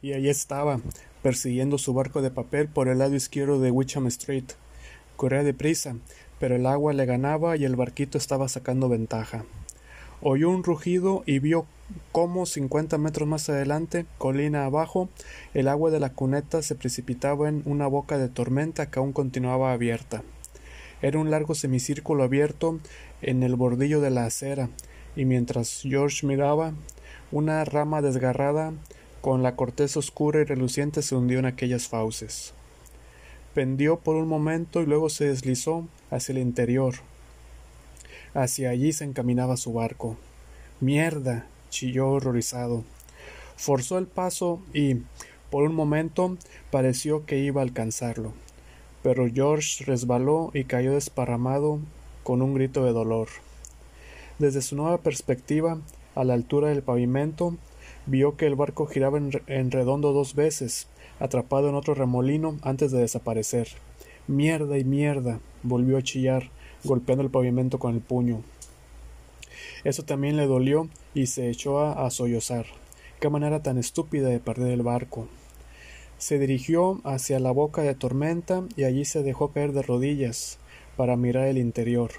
y allí estaba, persiguiendo su barco de papel por el lado izquierdo de Wicham Street. Corría deprisa, pero el agua le ganaba y el barquito estaba sacando ventaja. Oyó un rugido y vio cómo cincuenta metros más adelante, colina abajo, el agua de la cuneta se precipitaba en una boca de tormenta que aún continuaba abierta. Era un largo semicírculo abierto en el bordillo de la acera, y mientras George miraba, una rama desgarrada con la corteza oscura y reluciente se hundió en aquellas fauces. Pendió por un momento y luego se deslizó hacia el interior, Hacia allí se encaminaba su barco. Mierda. chilló horrorizado. Forzó el paso y, por un momento, pareció que iba a alcanzarlo. Pero George resbaló y cayó desparramado con un grito de dolor. Desde su nueva perspectiva, a la altura del pavimento, vio que el barco giraba en, redondo dos veces, atrapado en otro remolino antes de desaparecer. Mierda y mierda. volvió a chillar, golpeando el pavimento con el puño. Eso también le dolió y se echó a, sollozar. Qué manera tan estúpida de perder el barco. Se dirigió hacia la boca de tormenta y allí se dejó caer de rodillas para mirar el interior.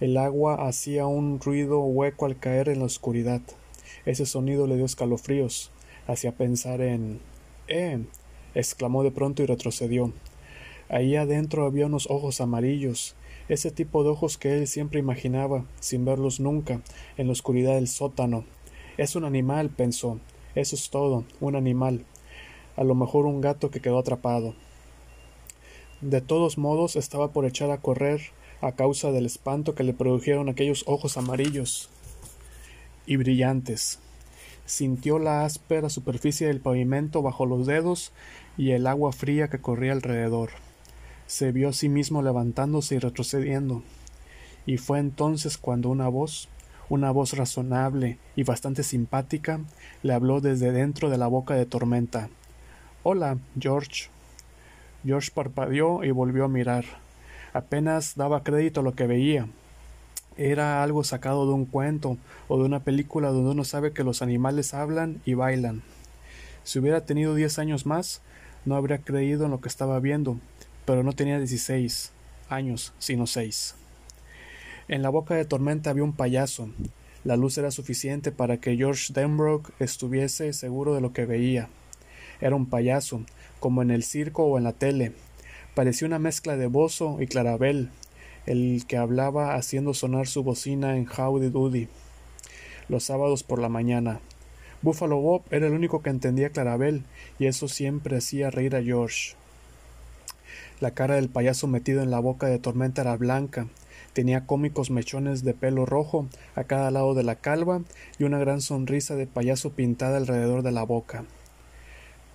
El agua hacía un ruido hueco al caer en la oscuridad. Ese sonido le dio escalofríos. Hacía pensar en. ¡Eh! exclamó de pronto y retrocedió. Ahí adentro había unos ojos amarillos, ese tipo de ojos que él siempre imaginaba, sin verlos nunca, en la oscuridad del sótano. Es un animal, pensó. Eso es todo, un animal. A lo mejor un gato que quedó atrapado. De todos modos estaba por echar a correr a causa del espanto que le produjeron aquellos ojos amarillos y brillantes. Sintió la áspera superficie del pavimento bajo los dedos y el agua fría que corría alrededor se vio a sí mismo levantándose y retrocediendo. Y fue entonces cuando una voz, una voz razonable y bastante simpática, le habló desde dentro de la boca de tormenta. Hola, George. George parpadeó y volvió a mirar. Apenas daba crédito a lo que veía. Era algo sacado de un cuento o de una película donde uno sabe que los animales hablan y bailan. Si hubiera tenido diez años más, no habría creído en lo que estaba viendo, pero no tenía 16 años, sino seis. En la boca de tormenta había un payaso. La luz era suficiente para que George Denbrook estuviese seguro de lo que veía. Era un payaso, como en el circo o en la tele. Parecía una mezcla de Bozo y Clarabel, el que hablaba haciendo sonar su bocina en Howdy Doody los sábados por la mañana. Buffalo Bob era el único que entendía Clarabel, y eso siempre hacía reír a George. La cara del payaso metido en la boca de tormenta era blanca, tenía cómicos mechones de pelo rojo a cada lado de la calva y una gran sonrisa de payaso pintada alrededor de la boca.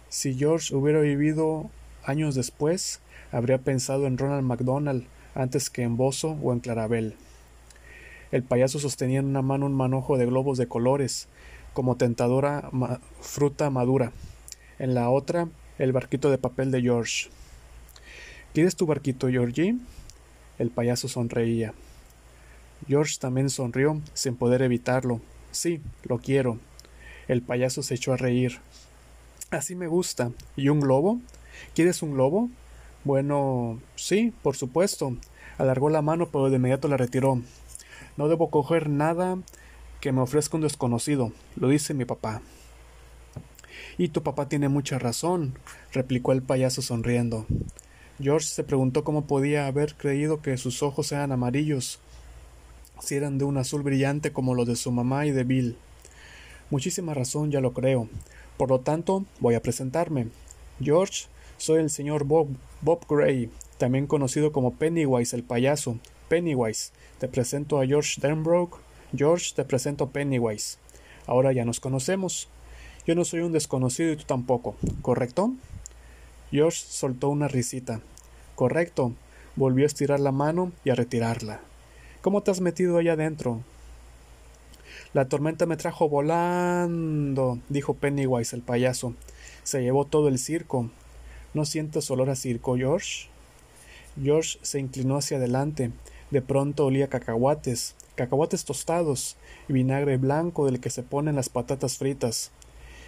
Si George hubiera vivido años después, habría pensado en Ronald McDonald antes que en Bozo o en Clarabel. El payaso sostenía en una mano un manojo de globos de colores, como tentadora fruta madura. En la otra, el barquito de papel de George. ¿Quieres tu barquito, Georgie? El payaso sonreía. George también sonrió, sin poder evitarlo. Sí, lo quiero. El payaso se echó a reír. Así me gusta. ¿Y un globo? ¿Quieres un globo? Bueno, sí, por supuesto. Alargó la mano, pero de inmediato la retiró. No debo coger nada que me ofrezca un desconocido, lo dice mi papá. Y tu papá tiene mucha razón, replicó el payaso sonriendo. George se preguntó cómo podía haber creído que sus ojos eran amarillos, si eran de un azul brillante como los de su mamá y de Bill. Muchísima razón, ya lo creo. Por lo tanto, voy a presentarme. George, soy el señor Bob, Bob Gray, también conocido como Pennywise el payaso. Pennywise, te presento a George Denbrook. George, te presento a Pennywise. Ahora ya nos conocemos. Yo no soy un desconocido y tú tampoco, ¿correcto? George soltó una risita. Correcto. Volvió a estirar la mano y a retirarla. ¿Cómo te has metido allá adentro? La tormenta me trajo volando, dijo Pennywise el payaso. Se llevó todo el circo. ¿No sientes olor a circo, George? George se inclinó hacia adelante. De pronto olía cacahuates, cacahuates tostados y vinagre blanco del que se ponen las patatas fritas.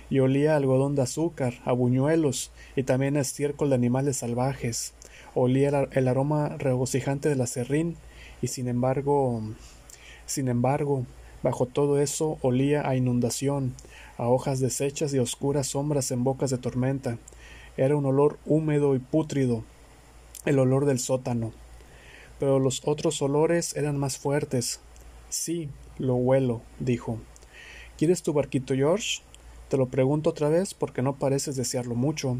y olía a algodón de azúcar, a buñuelos y también a estiércol de animales salvajes. Olía el aroma regocijante del acerrín y sin embargo, sin embargo, bajo todo eso olía a inundación, a hojas deshechas y oscuras sombras en bocas de tormenta. Era un olor húmedo y pútrido, el olor del sótano. Pero los otros olores eran más fuertes. Sí, lo huelo, dijo. ¿Quieres tu barquito, George? Te lo pregunto otra vez porque no pareces desearlo mucho.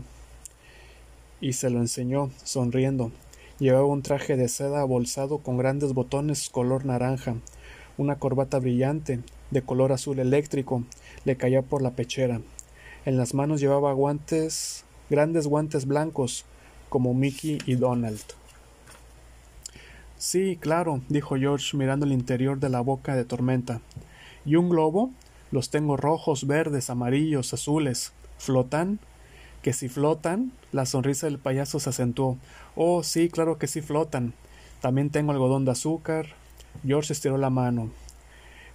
Y se lo enseñó, sonriendo. Llevaba un traje de seda abolsado con grandes botones color naranja, una corbata brillante, de color azul eléctrico, le caía por la pechera. En las manos llevaba guantes, grandes guantes blancos, como Mickey y Donald. Sí, claro, dijo George mirando el interior de la boca de tormenta. ¿Y un globo? Los tengo rojos, verdes, amarillos, azules. ¿Flotan? ¿Que si flotan? La sonrisa del payaso se acentuó. Oh, sí, claro que sí flotan. También tengo algodón de azúcar. George estiró la mano.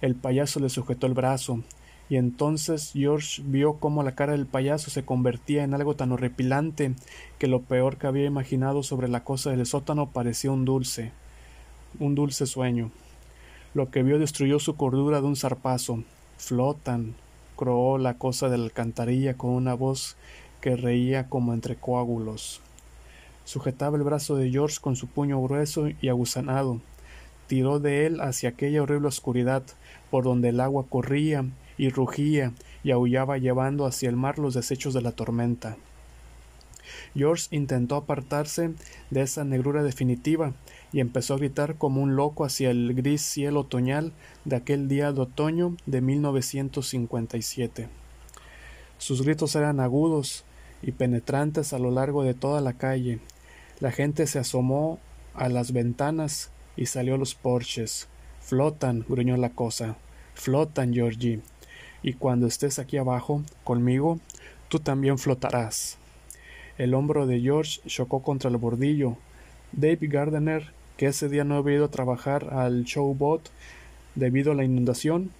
El payaso le sujetó el brazo, y entonces George vio cómo la cara del payaso se convertía en algo tan horripilante que lo peor que había imaginado sobre la cosa del sótano parecía un dulce, un dulce sueño. Lo que vio destruyó su cordura de un zarpazo. Flotan, croó la cosa de la alcantarilla con una voz que reía como entre coágulos. Sujetaba el brazo de George con su puño grueso y aguzanado. Tiró de él hacia aquella horrible oscuridad, por donde el agua corría y rugía y aullaba llevando hacia el mar los desechos de la tormenta. George intentó apartarse de esa negrura definitiva y empezó a gritar como un loco hacia el gris cielo otoñal de aquel día de otoño de 1957. Sus gritos eran agudos y penetrantes a lo largo de toda la calle. La gente se asomó a las ventanas y salió a los porches. Flotan, gruñó la cosa. Flotan, Georgie. Y cuando estés aquí abajo, conmigo, tú también flotarás. El hombro de George chocó contra el bordillo. Dave Gardner que ese día no había ido a trabajar al showboat debido a la inundación,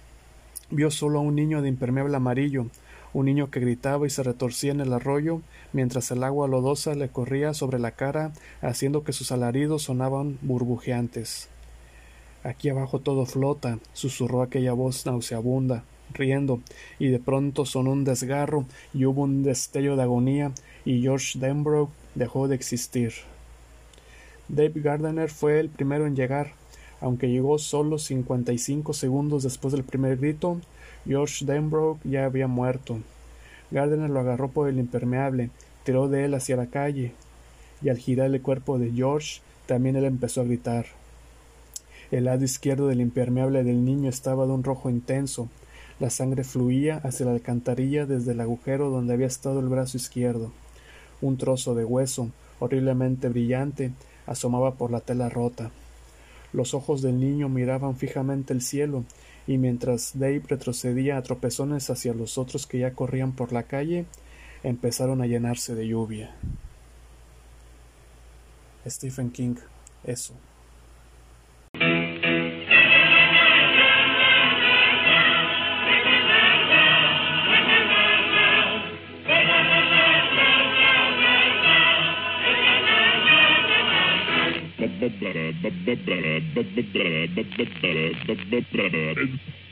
vio solo a un niño de impermeable amarillo, un niño que gritaba y se retorcía en el arroyo mientras el agua lodosa le corría sobre la cara, haciendo que sus alaridos sonaban burbujeantes. Aquí abajo todo flota, susurró aquella voz nauseabunda, riendo, y de pronto sonó un desgarro y hubo un destello de agonía, y George Denbrough dejó de existir. Dave Gardner fue el primero en llegar. Aunque llegó solo cincuenta y cinco segundos después del primer grito, George Denbrough ya había muerto. Gardner lo agarró por el impermeable, tiró de él hacia la calle, y al girar el cuerpo de George, también él empezó a gritar. El lado izquierdo del impermeable del niño estaba de un rojo intenso. La sangre fluía hacia la alcantarilla desde el agujero donde había estado el brazo izquierdo. Un trozo de hueso, horriblemente brillante, asomaba por la tela rota. Los ojos del niño miraban fijamente el cielo, y mientras Dave retrocedía a tropezones hacia los otros que ya corrían por la calle, empezaron a llenarse de lluvia. Stephen King, eso. Thank you.